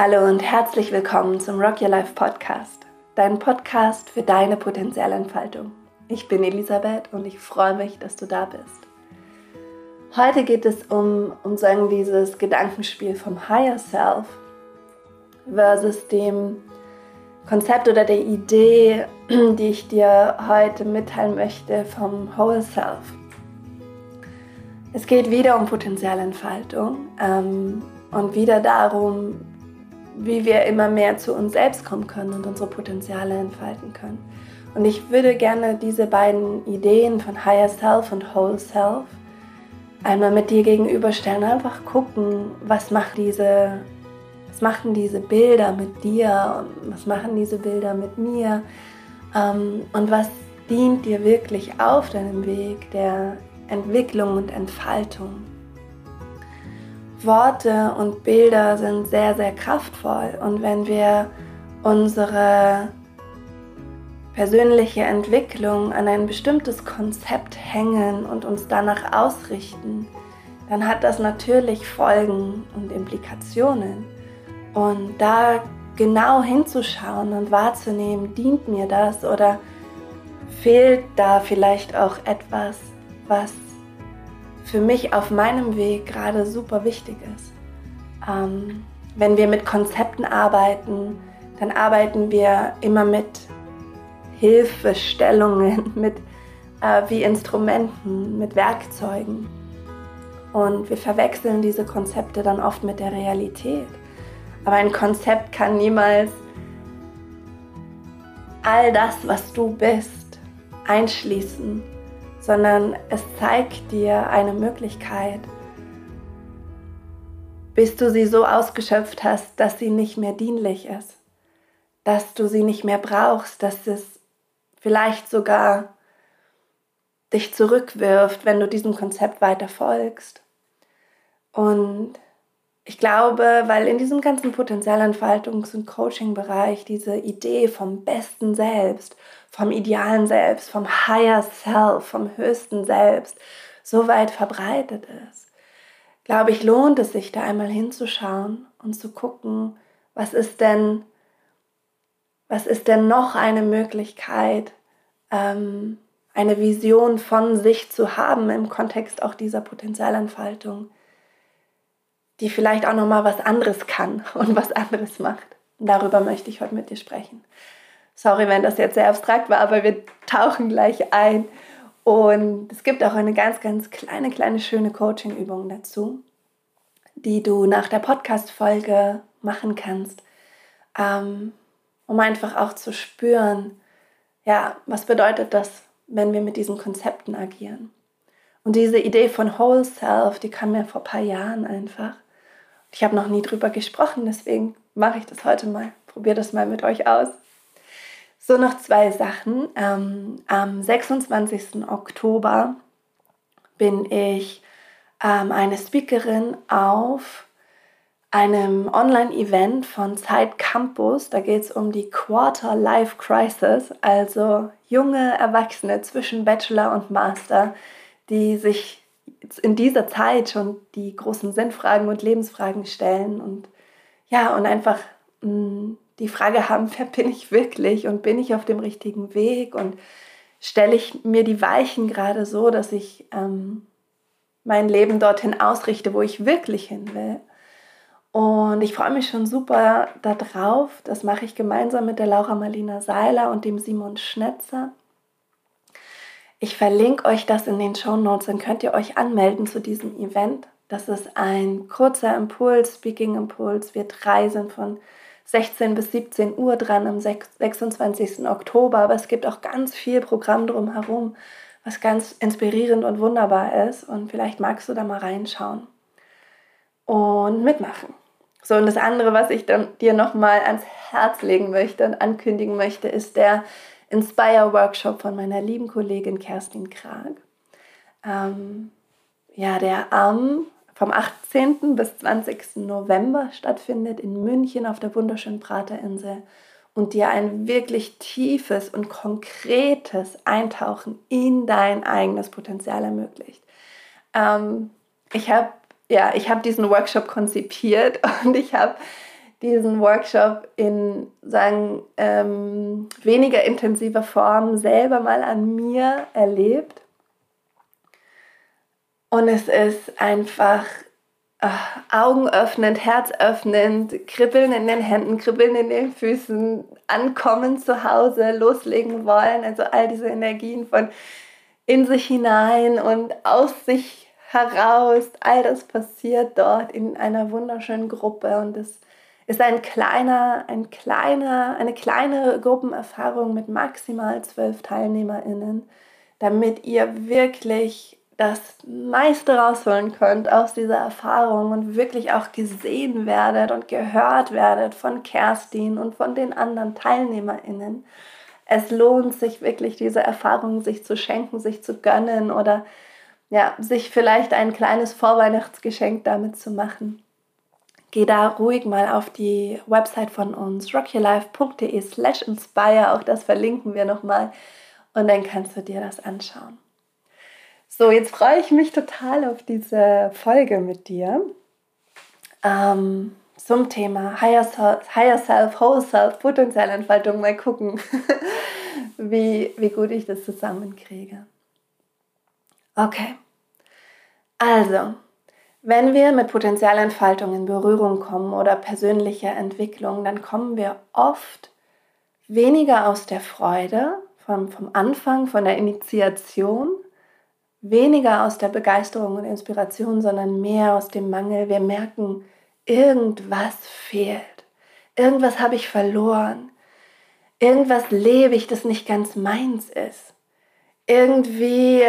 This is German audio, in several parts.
Hallo und herzlich willkommen zum Rock Your Life Podcast, dein Podcast für deine potenzielle Entfaltung. Ich bin Elisabeth und ich freue mich, dass du da bist. Heute geht es um, um sagen, dieses Gedankenspiel vom Higher Self versus dem Konzept oder der Idee, die ich dir heute mitteilen möchte vom Whole Self. Es geht wieder um Potenzialentfaltung ähm, und wieder darum, wie wir immer mehr zu uns selbst kommen können und unsere Potenziale entfalten können. Und ich würde gerne diese beiden Ideen von Higher Self und Whole Self einmal mit dir gegenüberstellen. Einfach gucken, was macht diese, was machen diese Bilder mit dir und was machen diese Bilder mit mir ähm, und was dient dir wirklich auf deinem Weg der Entwicklung und Entfaltung. Worte und Bilder sind sehr, sehr kraftvoll. Und wenn wir unsere persönliche Entwicklung an ein bestimmtes Konzept hängen und uns danach ausrichten, dann hat das natürlich Folgen und Implikationen. Und da genau hinzuschauen und wahrzunehmen, dient mir das oder fehlt da vielleicht auch etwas, was für mich auf meinem Weg gerade super wichtig ist. Ähm, wenn wir mit Konzepten arbeiten, dann arbeiten wir immer mit Hilfestellungen, mit äh, wie Instrumenten, mit Werkzeugen. Und wir verwechseln diese Konzepte dann oft mit der Realität. Aber ein Konzept kann niemals all das, was du bist, einschließen sondern es zeigt dir eine Möglichkeit, bis du sie so ausgeschöpft hast, dass sie nicht mehr dienlich ist, dass du sie nicht mehr brauchst, dass es vielleicht sogar dich zurückwirft, wenn du diesem Konzept weiter folgst. Und ich glaube, weil in diesem ganzen Potenzialentfaltungs- und Coaching-Bereich diese Idee vom besten Selbst, vom idealen Selbst, vom Higher Self, vom höchsten Selbst so weit verbreitet ist, glaube ich, lohnt es sich da einmal hinzuschauen und zu gucken, was ist denn, was ist denn noch eine Möglichkeit, ähm, eine Vision von sich zu haben im Kontext auch dieser Potenzialentfaltung die vielleicht auch noch mal was anderes kann und was anderes macht. darüber möchte ich heute mit dir sprechen. Sorry, wenn das jetzt sehr abstrakt war, aber wir tauchen gleich ein. Und es gibt auch eine ganz, ganz kleine, kleine, schöne Coaching-Übung dazu, die du nach der Podcast-Folge machen kannst, ähm, um einfach auch zu spüren, ja, was bedeutet das, wenn wir mit diesen Konzepten agieren. Und diese Idee von Whole Self, die kam mir vor ein paar Jahren einfach. Ich habe noch nie drüber gesprochen, deswegen mache ich das heute mal. Probiere das mal mit euch aus. So, noch zwei Sachen. Ähm, am 26. Oktober bin ich ähm, eine Speakerin auf einem Online-Event von Zeit Campus. Da geht es um die Quarter Life Crisis, also junge Erwachsene zwischen Bachelor und Master, die sich in dieser Zeit schon die großen Sinnfragen und Lebensfragen stellen und ja, und einfach mh, mm, die Frage haben, wer bin ich wirklich und bin ich auf dem richtigen Weg und stelle ich mir die Weichen gerade so, dass ich ähm, mein Leben dorthin ausrichte, wo ich wirklich hin will. Und ich freue mich schon super darauf. Das mache ich gemeinsam mit der Laura Marlina Seiler und dem Simon Schnetzer. Ich verlinke euch das in den Show Notes, dann könnt ihr euch anmelden zu diesem Event. Das ist ein kurzer Impuls, Speaking-Impuls. Wir drei sind von 16 bis 17 Uhr dran am 26. Oktober, aber es gibt auch ganz viel Programm drumherum, was ganz inspirierend und wunderbar ist. Und vielleicht magst du da mal reinschauen und mitmachen. So, und das andere, was ich dann dir nochmal ans Herz legen möchte und ankündigen möchte, ist der Inspire Workshop von meiner lieben Kollegin Kerstin Krag. Ähm, ja, der am vom 18. bis 20. November stattfindet in München auf der wunderschönen Praterinsel und dir ein wirklich tiefes und konkretes Eintauchen in dein eigenes Potenzial ermöglicht. Ähm, ich habe ja, ich diesen Workshop konzipiert und ich habe diesen Workshop in sagen ähm, weniger intensiver Form selber mal an mir erlebt. Und es ist einfach ach, augenöffnend, herzöffnend, kribbeln in den Händen, kribbeln in den Füßen, ankommen zu Hause, loslegen wollen. Also all diese Energien von in sich hinein und aus sich heraus. All das passiert dort in einer wunderschönen Gruppe und es ist ein kleiner, ein kleiner, eine kleine Gruppenerfahrung mit maximal zwölf TeilnehmerInnen, damit ihr wirklich das meiste rausholen könnt aus dieser Erfahrung und wirklich auch gesehen werdet und gehört werdet von Kerstin und von den anderen TeilnehmerInnen. Es lohnt sich wirklich, diese Erfahrung sich zu schenken, sich zu gönnen oder ja, sich vielleicht ein kleines Vorweihnachtsgeschenk damit zu machen geh da ruhig mal auf die Website von uns, rockyourlife.de slash inspire, auch das verlinken wir nochmal und dann kannst du dir das anschauen. So, jetzt freue ich mich total auf diese Folge mit dir ähm, zum Thema Higher Self, Higher Self, Whole Self, Potenzialentfaltung. Mal gucken, wie, wie gut ich das zusammenkriege. Okay, also wenn wir mit Potenzialentfaltung in Berührung kommen oder persönlicher Entwicklung, dann kommen wir oft weniger aus der Freude vom, vom Anfang, von der Initiation, weniger aus der Begeisterung und Inspiration, sondern mehr aus dem Mangel. Wir merken, irgendwas fehlt. Irgendwas habe ich verloren. Irgendwas lebe ich, das nicht ganz meins ist. Irgendwie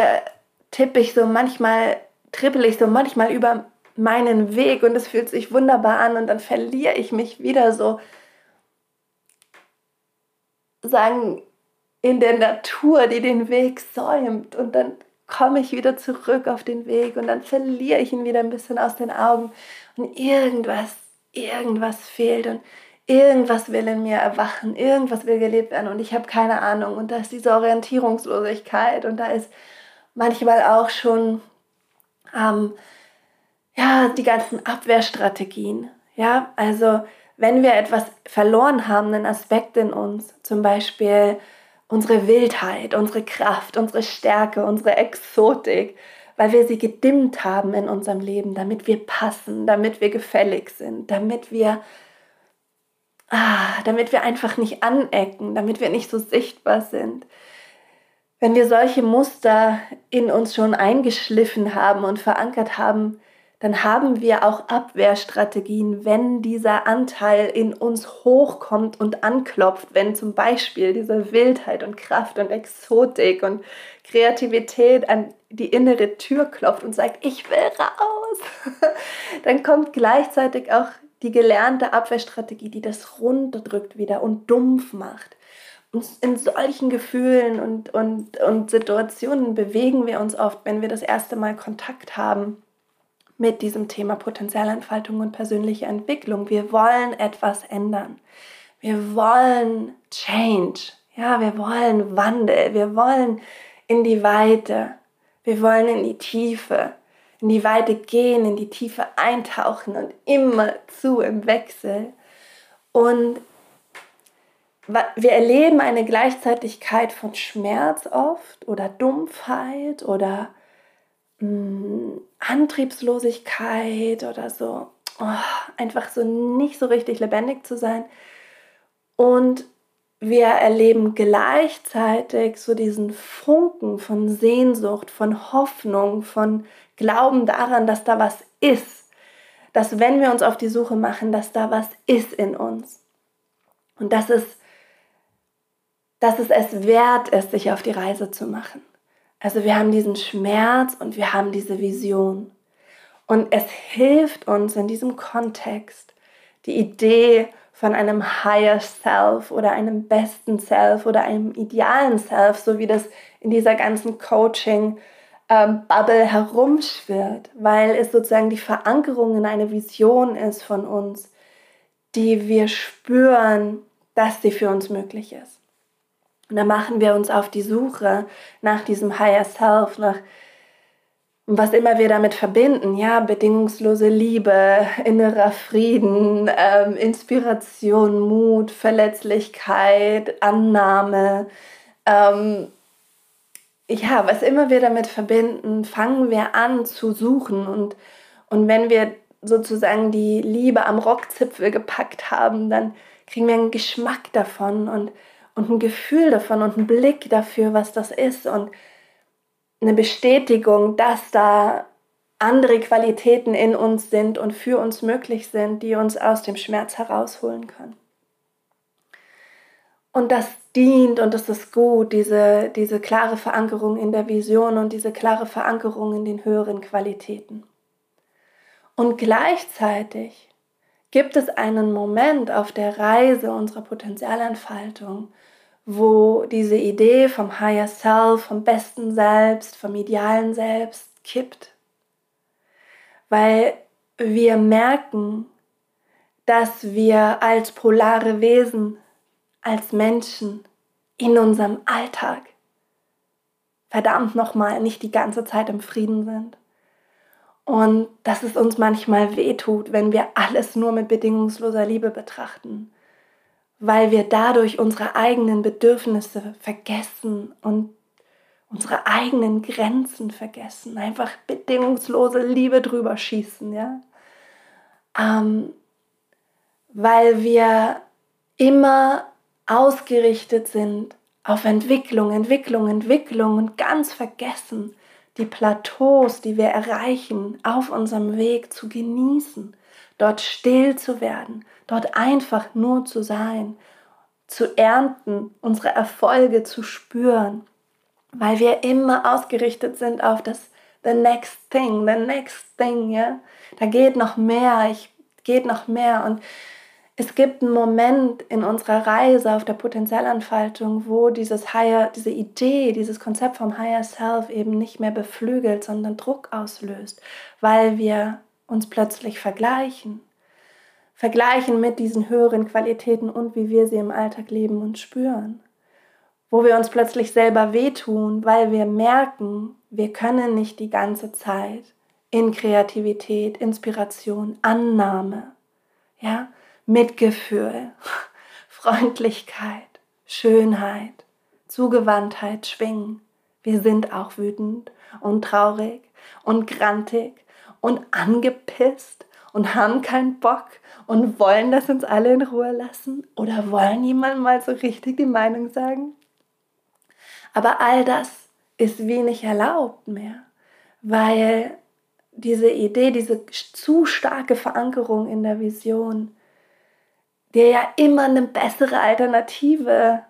tippe ich so manchmal trippel ich so manchmal über meinen Weg und es fühlt sich wunderbar an und dann verliere ich mich wieder so, sagen, in der Natur, die den Weg säumt und dann komme ich wieder zurück auf den Weg und dann verliere ich ihn wieder ein bisschen aus den Augen und irgendwas, irgendwas fehlt und irgendwas will in mir erwachen, irgendwas will gelebt werden und ich habe keine Ahnung und da ist diese Orientierungslosigkeit und da ist manchmal auch schon ähm, ja, die ganzen Abwehrstrategien. Ja, also wenn wir etwas verloren haben, einen Aspekt in uns, zum Beispiel unsere Wildheit, unsere Kraft, unsere Stärke, unsere Exotik, weil wir sie gedimmt haben in unserem Leben, damit wir passen, damit wir gefällig sind, damit wir, ah, damit wir einfach nicht anecken, damit wir nicht so sichtbar sind, wenn wir solche Muster in uns schon eingeschliffen haben und verankert haben, dann haben wir auch Abwehrstrategien, wenn dieser Anteil in uns hochkommt und anklopft, wenn zum Beispiel diese Wildheit und Kraft und Exotik und Kreativität an die innere Tür klopft und sagt, ich will raus, dann kommt gleichzeitig auch die gelernte Abwehrstrategie, die das runterdrückt wieder und dumpf macht. Uns in solchen Gefühlen und, und, und Situationen bewegen wir uns oft, wenn wir das erste Mal Kontakt haben mit diesem Thema Potenzialentfaltung und persönliche Entwicklung. Wir wollen etwas ändern. Wir wollen Change. Ja, wir wollen Wandel. Wir wollen in die Weite. Wir wollen in die Tiefe. In die Weite gehen, in die Tiefe eintauchen und immer zu im Wechsel. Und wir erleben eine Gleichzeitigkeit von Schmerz oft oder Dumpfheit oder mh, mm, Antriebslosigkeit oder so. Oh, einfach so nicht so richtig lebendig zu sein. Und wir erleben gleichzeitig so diesen Funken von Sehnsucht, von Hoffnung, von Glauben daran, dass da was ist. Dass wenn wir uns auf die Suche machen, dass da was ist in uns. Und das ist dass es es wert ist, sich auf die Reise zu machen. Also wir haben diesen Schmerz und wir haben diese Vision. Und es hilft uns in diesem Kontext, die Idee von einem Higher Self oder einem besten Self oder einem idealen Self, so wie das in dieser ganzen Coaching-Bubble ähm, herumschwirrt, weil es sozusagen die Verankerung in eine Vision ist von uns, die wir spüren, dass sie für uns möglich ist. Und dann machen wir uns auf die Suche nach diesem Higher Self, nach was immer wir damit verbinden, ja, bedingungslose Liebe, innerer Frieden, ähm, Inspiration, Mut, Verletzlichkeit, Annahme, ähm, ja, was immer wir damit verbinden, fangen wir an zu suchen. Und, und wenn wir sozusagen die Liebe am Rockzipfel gepackt haben, dann kriegen wir einen Geschmack davon. Und, und ein Gefühl davon und einen Blick dafür, was das ist. Und eine Bestätigung, dass da andere Qualitäten in uns sind und für uns möglich sind, die uns aus dem Schmerz herausholen können. Und das dient und das ist gut, diese, diese klare Verankerung in der Vision und diese klare Verankerung in den höheren Qualitäten. Und gleichzeitig gibt es einen Moment auf der Reise unserer Potenzialentfaltung, wo diese Idee vom Higher Self, vom besten Selbst, vom idealen Selbst kippt. Weil wir merken, dass wir als polare Wesen, als Menschen in unserem Alltag verdammt nochmal nicht die ganze Zeit im Frieden sind. Und dass es uns manchmal wehtut, wenn wir alles nur mit bedingungsloser Liebe betrachten weil wir dadurch unsere eigenen Bedürfnisse vergessen und unsere eigenen Grenzen vergessen, einfach bedingungslose Liebe drüber schießen, ja, ähm, weil wir immer ausgerichtet sind auf Entwicklung, Entwicklung, Entwicklung und ganz vergessen, die Plateaus, die wir erreichen, auf unserem Weg zu genießen, dort still zu werden, dort einfach nur zu sein, zu ernten, unsere Erfolge zu spüren, weil wir immer ausgerichtet sind auf das the next thing, the next thing, ja. Da geht noch mehr, ich geht noch mehr und es gibt einen Moment in unserer Reise auf der Potenzialentfaltung, wo dieses Higher, diese Idee, dieses Konzept vom Higher Self eben nicht mehr beflügelt, sondern Druck auslöst, weil wir uns plötzlich vergleichen, vergleichen mit diesen höheren Qualitäten und wie wir sie im Alltag leben und spüren. Wo wir uns plötzlich selber wehtun, weil wir merken, wir können nicht die ganze Zeit in Kreativität, Inspiration, Annahme, ja, Mitgefühl, Freundlichkeit, Schönheit, Zugewandtheit schwingen. Wir sind auch wütend und traurig und grantig und angepisst und haben keinen Bock und wollen das uns alle in Ruhe lassen oder wollen jemand mal so richtig die Meinung sagen? Aber all das ist wenig erlaubt mehr, weil diese Idee, diese zu starke Verankerung in der Vision, dir ja immer eine bessere Alternative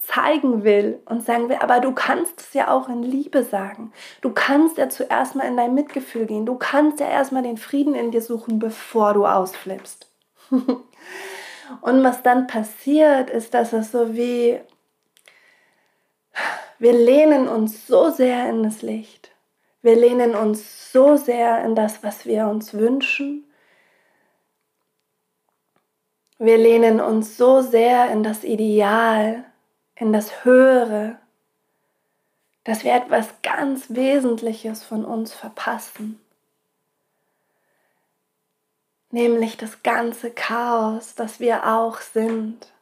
zeigen will und sagen will, aber du kannst es ja auch in Liebe sagen. Du kannst ja zuerst mal in dein Mitgefühl gehen. Du kannst ja erstmal den Frieden in dir suchen, bevor du ausflippst. und was dann passiert, ist, dass es so wie, wir lehnen uns so sehr in das Licht. Wir lehnen uns so sehr in das, was wir uns wünschen. Wir lehnen uns so sehr in das Ideal, in das Höhere, dass wir etwas ganz Wesentliches von uns verpassen. Nämlich das ganze Chaos, das wir auch sind.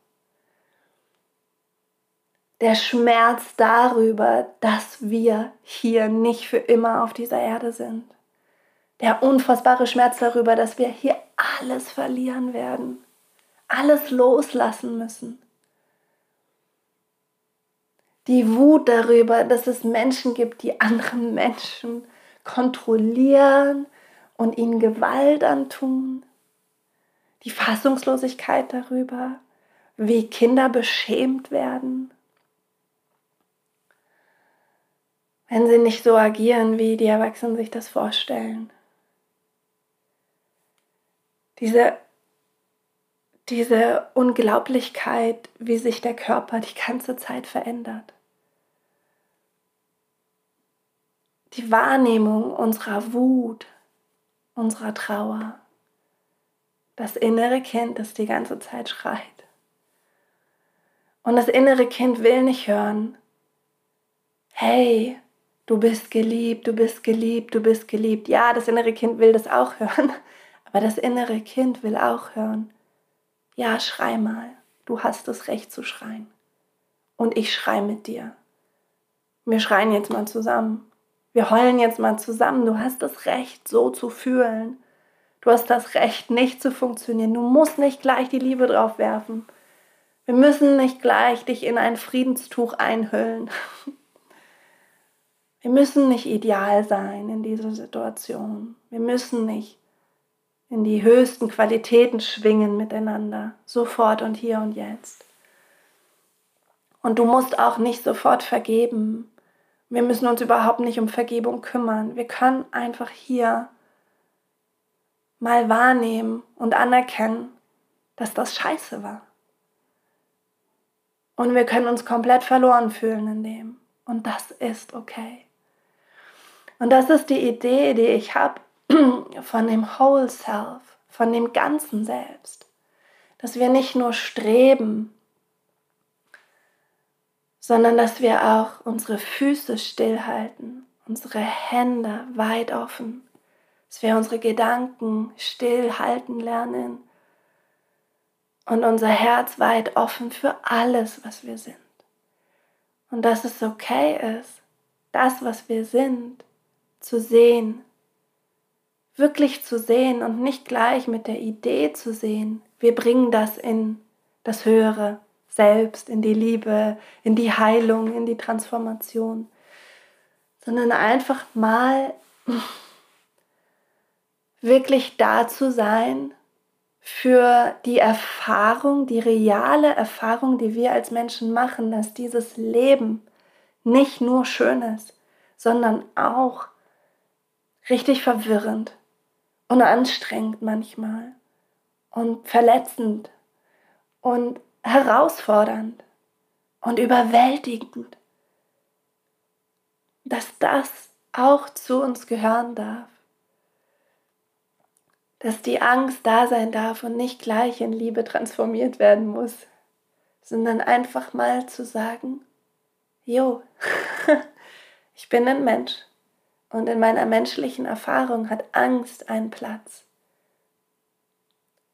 Der Schmerz darüber, dass wir hier nicht für immer auf dieser Erde sind. Der unfassbare Schmerz darüber, dass wir hier alles verlieren werden, alles loslassen müssen die Wut darüber, dass es Menschen gibt, die anderen Menschen kontrollieren und ihnen Gewalt antun. Die Fassungslosigkeit darüber, wie Kinder beschämt werden, wenn sie nicht so agieren, wie die Erwachsenen sich das vorstellen. Diese, diese Unglaublichkeit, wie sich der Körper die ganze Zeit verändert. Die Wahrnehmung unserer Wut, unserer Trauer, das innere Kind, das die ganze Zeit schreit. Und das innere Kind will nicht hören, hey, Du bist geliebt, du bist geliebt, du bist geliebt. Ja, das innere Kind will das auch hören, aber das innere Kind will auch hören. Ja, schrei mal, du hast das Recht zu schreien. Und ich schrei mit dir. Wir schreien jetzt mal zusammen. Wir heulen jetzt mal zusammen. Du hast das Recht, so zu fühlen. Du hast das Recht, nicht zu funktionieren. Du musst nicht gleich die Liebe drauf werfen. Wir müssen nicht gleich dich in ein Friedenstuch einhüllen. Wir müssen nicht ideal sein in dieser Situation. Wir müssen nicht in die höchsten Qualitäten schwingen miteinander, sofort und hier und jetzt. Und du musst auch nicht sofort vergeben. Wir müssen uns überhaupt nicht um Vergebung kümmern. Wir können einfach hier mal wahrnehmen und anerkennen, dass das scheiße war. Und wir können uns komplett verloren fühlen in dem. Und das ist okay. Und das ist die Idee, die ich habe von dem Whole Self, von dem ganzen Selbst. Dass wir nicht nur streben, sondern dass wir auch unsere Füße stillhalten, unsere Hände weit offen, dass wir unsere Gedanken stillhalten lernen und unser Herz weit offen für alles, was wir sind. Und dass es okay ist, das, was wir sind, zu sehen, wirklich zu sehen und nicht gleich mit der Idee zu sehen, wir bringen das in das Höhere selbst, in die Liebe, in die Heilung, in die Transformation, sondern einfach mal wirklich da zu sein für die Erfahrung, die reale Erfahrung, die wir als Menschen machen, dass dieses Leben nicht nur schön ist, sondern auch richtig verwirrend und anstrengend manchmal und verletzend. Und herausfordernd und überwältigend, dass das auch zu uns gehören darf, dass die Angst da sein darf und nicht gleich in Liebe transformiert werden muss, sondern einfach mal zu sagen, jo, ich bin ein Mensch und in meiner menschlichen Erfahrung hat Angst einen Platz,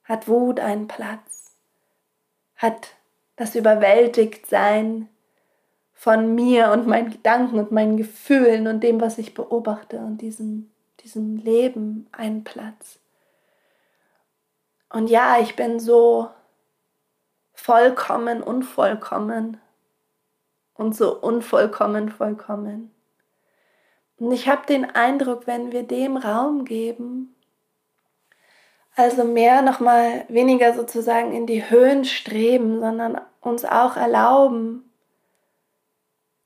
hat Wut einen Platz, hat das Überwältigtsein von mir und meinen Gedanken und meinen Gefühlen und dem, was ich beobachte und diesem, diesem Leben einen Platz. Und ja, ich bin so vollkommen unvollkommen und so unvollkommen vollkommen. Und ich habe den Eindruck, wenn wir dem Raum geben, also mehr nochmal weniger sozusagen in die Höhen streben, sondern uns auch erlauben,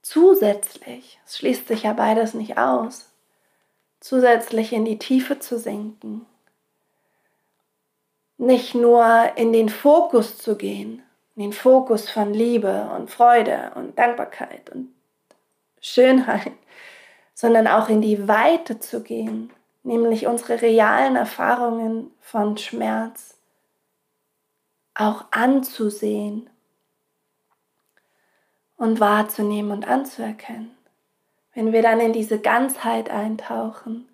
zusätzlich, es schließt sich ja beides nicht aus, zusätzlich in die Tiefe zu sinken. Nicht nur in den Fokus zu gehen, in den Fokus von Liebe und Freude und Dankbarkeit und Schönheit, sondern auch in die Weite zu gehen, nämlich unsere realen Erfahrungen von Schmerz auch anzusehen und wahrzunehmen und anzuerkennen. Wenn wir dann in diese Ganzheit eintauchen,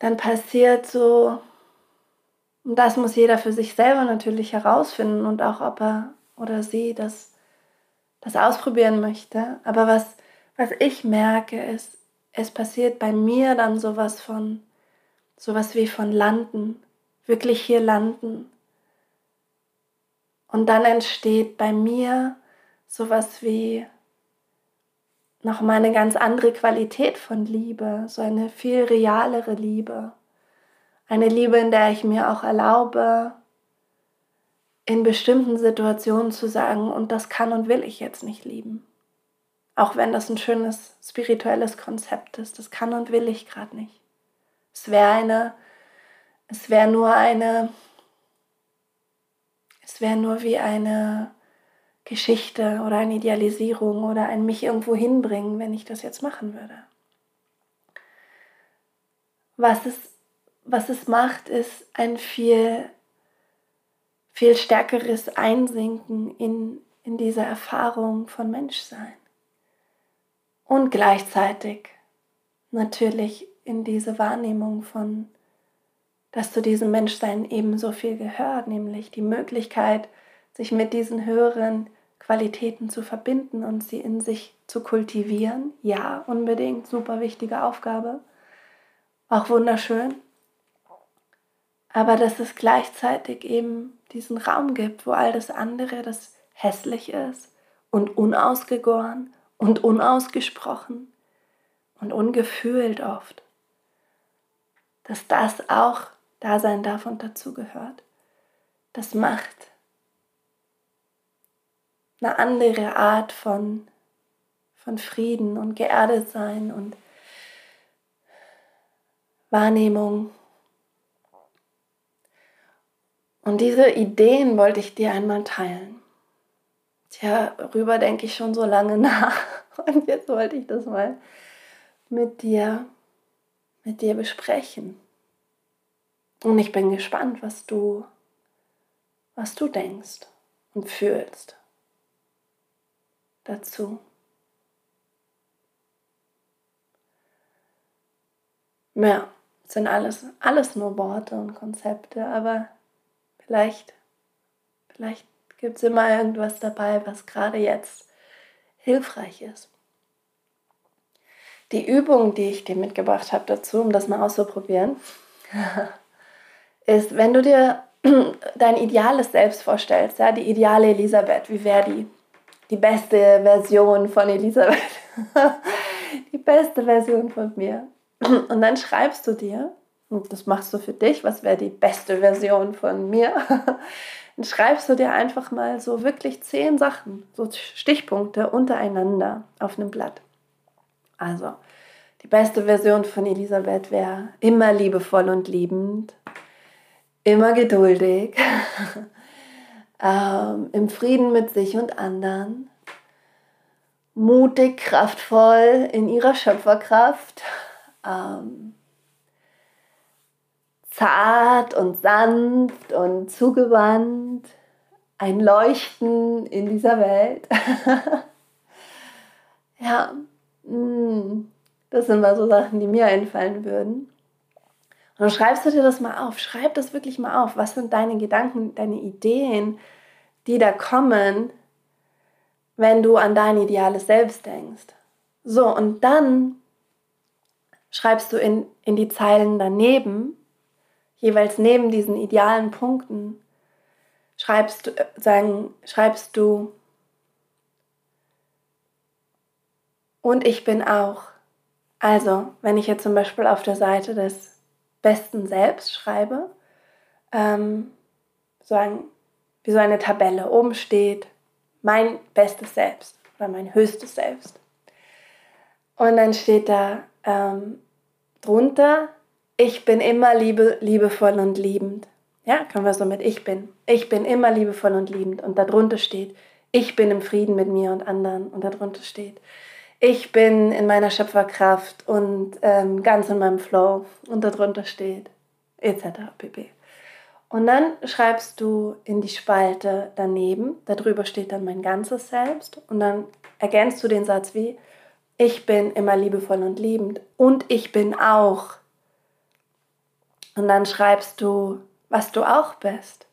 dann passiert so, und das muss jeder für sich selber natürlich herausfinden und auch ob er oder sie das, das ausprobieren möchte. Aber was was ich merke, ist, es passiert bei mir dann sowas von, sowas wie von landen, wirklich hier landen. Und dann entsteht bei mir sowas wie nochmal eine ganz andere Qualität von Liebe, so eine viel realere Liebe. Eine Liebe, in der ich mir auch erlaube, in bestimmten Situationen zu sagen, und das kann und will ich jetzt nicht lieben. Auch wenn das ein schönes spirituelles Konzept ist, das kann und will ich gerade nicht. Es wäre eine, es wäre nur eine, es wäre nur wie eine Geschichte oder eine Idealisierung oder ein mich irgendwo hinbringen, wenn ich das jetzt machen würde. Was es, was es macht, ist ein viel, viel stärkeres Einsinken in, in diese Erfahrung von Menschsein Und gleichzeitig natürlich in diese Wahrnehmung von, dass zu diesem Menschsein ebenso viel gehört, nämlich die Möglichkeit, sich mit diesen höheren Qualitäten zu verbinden und sie in sich zu kultivieren. Ja, unbedingt, super wichtige Aufgabe. Auch wunderschön. Aber dass es gleichzeitig eben diesen Raum gibt, wo all das andere, das hässlich ist und unausgegoren und unausgesprochen und ungefühlt oft, dass das auch da sein darf und dazugehört. Das macht eine andere Art von, von Frieden und geerdet sein und Wahrnehmung. Und diese Ideen wollte ich dir einmal teilen. Tja, darüber denke ich schon so lange nach. Und jetzt wollte ich das mal mit dir, mit dir besprechen. Und ich bin gespannt, was du, was du denkst und fühlst dazu. Ja, sind alles, alles nur Worte und Konzepte, aber vielleicht, vielleicht gibt es immer irgendwas dabei, was gerade jetzt hilfreich ist. Die Übung, die ich dir mitgebracht habe dazu, um das mal auszuprobieren, ist, wenn du dir dein ideales Selbst vorstellst, ja, die ideale Elisabeth, wie wäre die? Die beste Version von Elisabeth. die beste Version von mir. Und dann schreibst du dir, und das machst du für dich, was wäre die beste Version von mir? Dann schreibst du dir einfach mal so wirklich zehn Sachen, so Stichpunkte untereinander auf einem Blatt. Also, die beste Version von Elisabeth wäre immer liebevoll und liebend, immer geduldig, ähm, im Frieden mit sich und anderen, mutig, kraftvoll in ihrer Schöpferkraft, ähm, zart und sanft und zugewandt, ein Leuchten in dieser Welt. ja, mm, das sind mal so Sachen, die mir einfallen würden. Und dann schreibst du dir das mal auf. Schreib das wirklich mal auf. Was sind deine Gedanken, deine Ideen, die da kommen, wenn du an dein ideales Selbst denkst? So, und dann schreibst du in, in die Zeilen daneben, jeweils neben diesen idealen Punkten, schreibst du, äh, sagen, schreibst du, und ich bin auch. Also, wenn ich jetzt zum Beispiel auf der Seite des besten Selbst schreibe, ähm, so ein, wie so eine Tabelle, oben steht mein bestes Selbst oder mein höchstes Selbst. Und dann steht da ähm, drunter, ich bin immer liebe, liebevoll und liebend. Ja, können wir so mit ich bin. Ich bin immer liebevoll und liebend. Und darunter steht, ich bin im Frieden mit mir und anderen. Und darunter steht, ich bin in meiner Schöpferkraft und ähm, ganz in meinem Flow. Und darunter steht, etc. pp. Und dann schreibst du in die Spalte daneben, darüber steht dann mein ganzes Selbst. Und dann ergänzt du den Satz wie, ich bin immer liebevoll und liebend und ich bin auch. Und dann schreibst du, was du auch bist.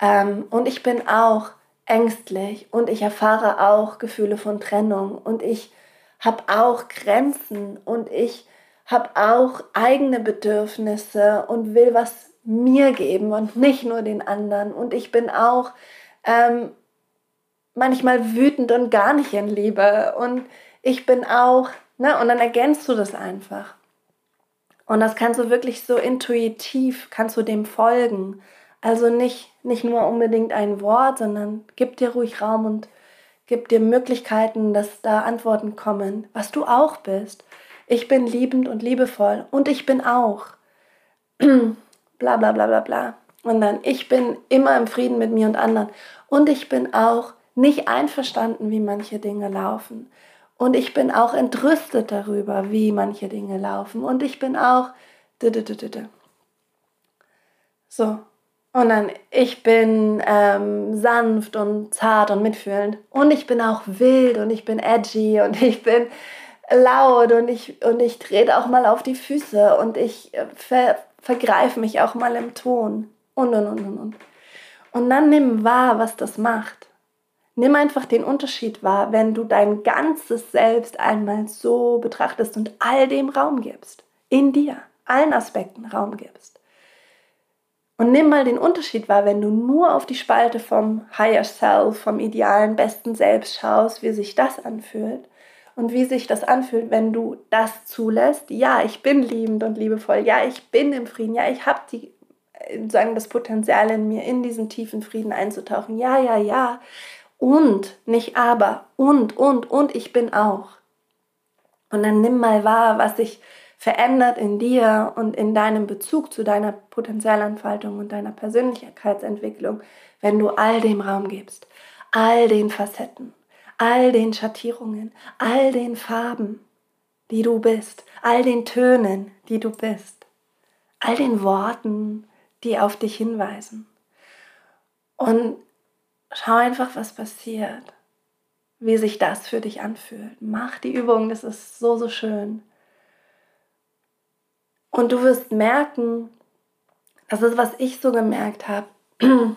Ähm, und ich bin auch ängstlich und ich erfahre auch Gefühle von Trennung und ich habe auch Grenzen und ich habe auch eigene Bedürfnisse und will was mir geben und nicht nur den anderen. Und ich bin auch ähm, manchmal wütend und gar nicht in Liebe. Und ich bin auch, ne, und dann ergänzt du das einfach. Und das kannst du wirklich so intuitiv, kannst du dem folgen. Also nicht, nicht nur unbedingt ein Wort, sondern gib dir ruhig Raum und gib dir Möglichkeiten, dass da Antworten kommen, was du auch bist. Ich bin liebend und liebevoll und ich bin auch. bla bla bla bla bla. Und dann, ich bin immer im Frieden mit mir und anderen. Und ich bin auch nicht einverstanden, wie manche Dinge laufen. Und ich bin auch entrüstet darüber, wie manche Dinge laufen. Und ich bin auch. So. Und dann, ich bin ähm, sanft und zart und mitfühlend. Und ich bin auch wild und ich bin edgy und ich bin laut und ich, und ich trete auch mal auf die Füße und ich äh, ver, vergreife mich auch mal im Ton und und und und und. Und dann nimm wahr, was das macht. Nimm einfach den Unterschied wahr, wenn du dein ganzes Selbst einmal so betrachtest und all dem Raum gibst. In dir, allen Aspekten Raum gibst. Und nimm mal den Unterschied wahr, wenn du nur auf die Spalte vom Higher Self, vom idealen, besten Selbst schaust, wie sich das anfühlt. Und wie sich das anfühlt, wenn du das zulässt. Ja, ich bin liebend und liebevoll. Ja, ich bin im Frieden. Ja, ich habe die, äh, sagen das Potenzial in mir, in diesen tiefen Frieden einzutauchen. Ja, ja, ja und, nicht aber, und, und, und ich bin auch. Und dann nimm mal wahr, was sich verändert in dir und in deinem Bezug zu deiner Potenzialentfaltung und deiner Persönlichkeitsentwicklung, wenn du all dem Raum gibst, all den Facetten, all den Schattierungen, all den Farben, die du bist, all den Tönen, die du bist, all den Worten, die auf dich hinweisen. Und schau einfach, was passiert, wie sich das für dich anfühlt. Mach die Übung, das ist so, so schön. Und du wirst merken, das ist, was ich so gemerkt habe,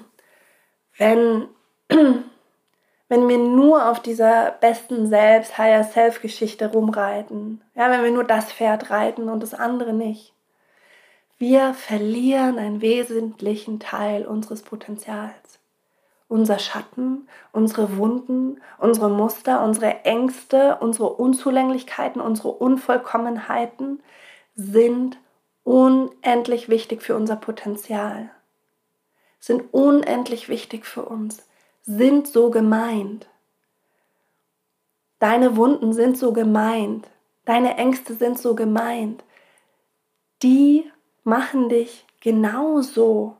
wenn, wenn wir nur auf dieser besten Selbst, Higher Self-Geschichte rumreiten, ja, wenn wir nur das Pferd reiten und das andere nicht, wir verlieren einen wesentlichen Teil unseres Potenzials unser Schatten, unsere Wunden, unsere Muster, unsere Ängste, unsere Unzulänglichkeiten, unsere Unvollkommenheiten sind unendlich wichtig für unser Potenzial, sind unendlich wichtig für uns, sind so gemeint. Deine Wunden sind so gemeint, deine Ängste sind so gemeint. Die machen dich genauso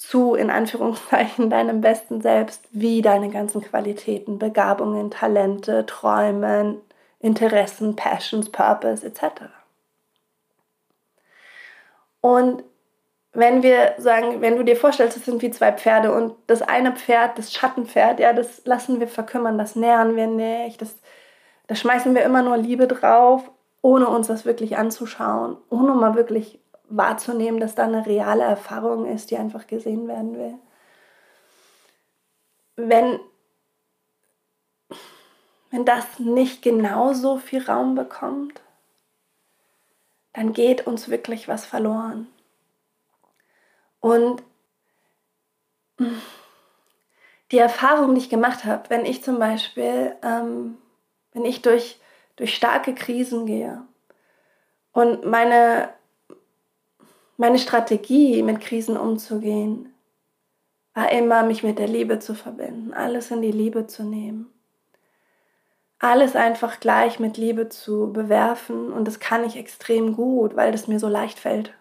zu, in Anführungszeichen, deinem besten Selbst, wie deine ganzen Qualitäten, Begabungen, Talente, Träume, Interessen, Passions, Purpose etc. Und wenn wir sagen, wenn du dir vorstellst, es sind wie zwei Pferde und das eine Pferd, das Schattenpferd, ja, das lassen wir verkümmern, das nähern wir nicht, das, da schmeißen wir immer nur Liebe drauf, ohne uns das wirklich anzuschauen, ohne mal wirklich wahrzunehmen, dass da eine reale Erfahrung ist, die einfach gesehen werden will. Wenn, wenn das nicht genauso viel Raum bekommt, dann geht uns wirklich was verloren. Und die Erfahrung, die ich gemacht habe, wenn ich zum Beispiel, ähm, wenn ich durch, durch starke Krisen gehe und meine meine Strategie, mit Krisen umzugehen, war immer, mich mit der Liebe zu verbinden, alles in die Liebe zu nehmen. Alles einfach gleich mit Liebe zu bewerfen und das kann ich extrem gut, weil das mir so leicht fällt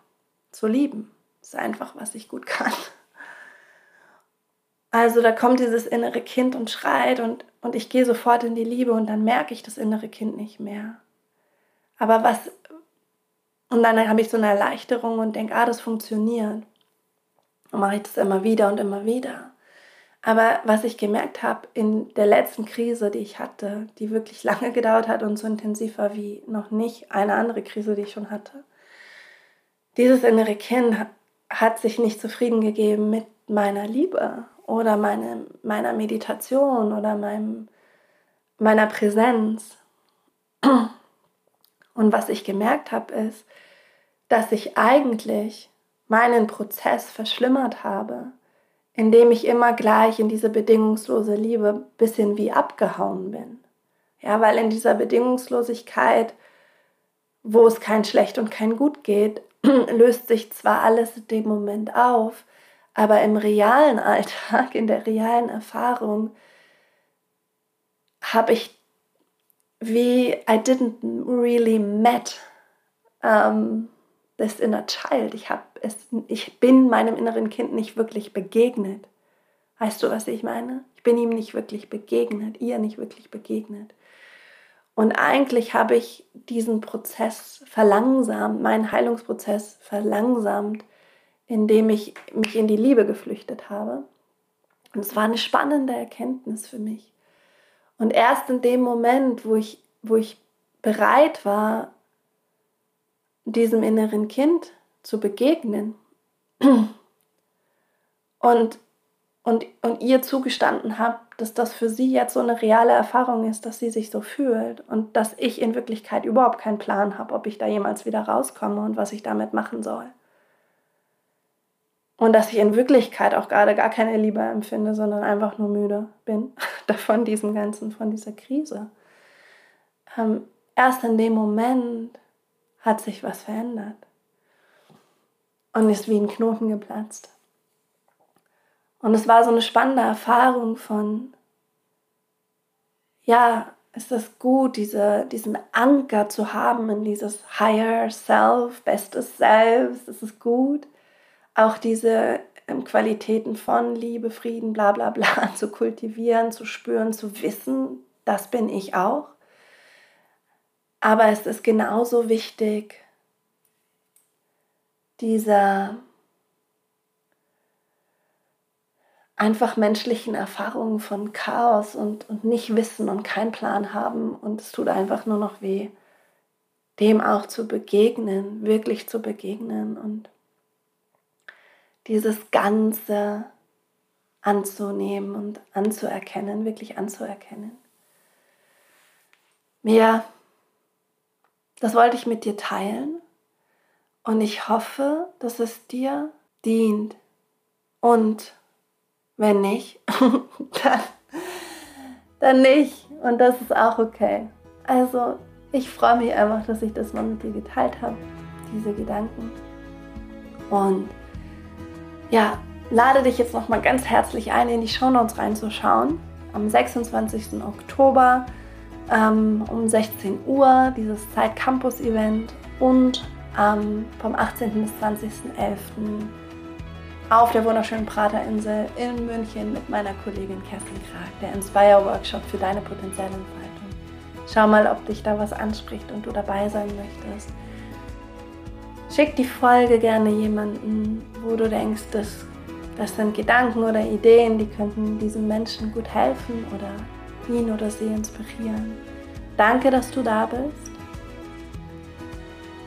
zu lieben. Das ist einfach, was ich gut kann. Also da kommt dieses innere Kind und schreit und, und ich gehe sofort in die Liebe und dann merke ich das innere Kind nicht mehr. Aber was, und dann habe ich so eine Erleichterung und denke, ah, das funktioniert. Und mache ich das immer wieder und immer wieder. Aber was ich gemerkt habe in der letzten Krise, die ich hatte, die wirklich lange gedauert hat und so intensiv war wie noch nicht eine andere Krise, die ich schon hatte, dieses innere Kind hat sich nicht zufrieden gegeben mit meiner Liebe oder meine, meiner Meditation oder meinem, meiner Präsenz. Und was ich gemerkt habe, ist, dass ich eigentlich meinen Prozess verschlimmert habe, indem ich immer gleich in diese bedingungslose Liebe bisschen wie abgehauen bin. Ja, weil in dieser Bedingungslosigkeit, wo es kein schlecht und kein gut geht, löst sich zwar alles in dem Moment auf, aber im realen Alltag, in der realen Erfahrung, habe ich wie I didn't really met um, this inner child. Ich, hab es, ich bin meinem inneren Kind nicht wirklich begegnet. Weißt du, was ich meine? Ich bin ihm nicht wirklich begegnet, ihr nicht wirklich begegnet. Und eigentlich habe ich diesen Prozess verlangsamt, meinen Heilungsprozess verlangsamt, indem ich mich in die Liebe geflüchtet habe. Und es war eine spannende Erkenntnis für mich. Und erst in dem Moment, wo ich wo ich bereit war, diesem inneren Kind zu begegnen und, und, und ihr zugestanden habe, dass das für sie jetzt so eine reale Erfahrung ist, dass sie sich so fühlt und dass ich in Wirklichkeit überhaupt keinen Plan habe, ob ich da jemals wieder rauskomme und was ich damit machen soll. Und dass ich in Wirklichkeit auch gerade gar keine Liebe empfinde, sondern einfach nur müde bin davon diesem Ganzen, von dieser Krise. Ähm, erst in dem Moment hat sich was verändert und ist wie ein Knoten geplatzt. Und es war so eine spannende Erfahrung von, ja, ist es gut, diese, diesen Anker zu haben in dieses Higher Self, bestes Selbst, ist es gut auch diese ähm, Qualitäten von Liebe, Frieden, bla bla bla zu kultivieren, zu spüren, zu wissen, das bin ich auch. Aber es ist genauso wichtig, dieser einfach menschlichen Erfahrungen von Chaos und, und nicht wissen und keinen Plan haben und es tut einfach nur noch weh, dem auch zu begegnen, wirklich zu begegnen und dieses Ganze anzunehmen und anzuerkennen, wirklich anzuerkennen. Mehr, das wollte ich mit dir teilen und ich hoffe, dass es dir dient. Und wenn nicht, dann, dann nicht. Und das ist auch okay. Also ich freue mich einfach, dass ich das mal mit dir geteilt habe, diese Gedanken. Und ja, lade dich jetzt nochmal ganz herzlich ein, in die Shownotes reinzuschauen. Am 26. Oktober ähm, um 16 Uhr dieses Zeit Campus Event und ähm, vom 18. bis 20.11. auf der wunderschönen Praterinsel in München mit meiner Kollegin Kerstin Krag, der Inspire Workshop für deine potenzielle Entfaltung. Schau mal, ob dich da was anspricht und du dabei sein möchtest. Schick die Folge gerne jemanden, wo du denkst, das, das sind Gedanken oder Ideen, die könnten diesem Menschen gut helfen oder ihn oder sie inspirieren. Danke, dass du da bist.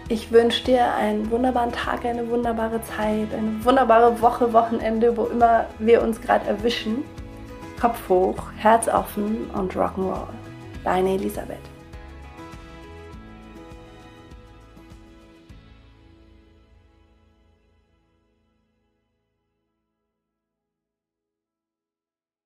Ich wünsche dir einen wunderbaren Tag, eine wunderbare Zeit, eine wunderbare Woche, Wochenende, wo immer wir uns gerade erwischen. Kopf hoch, Herz offen und Rock'n'Roll. Deine Elisabeth.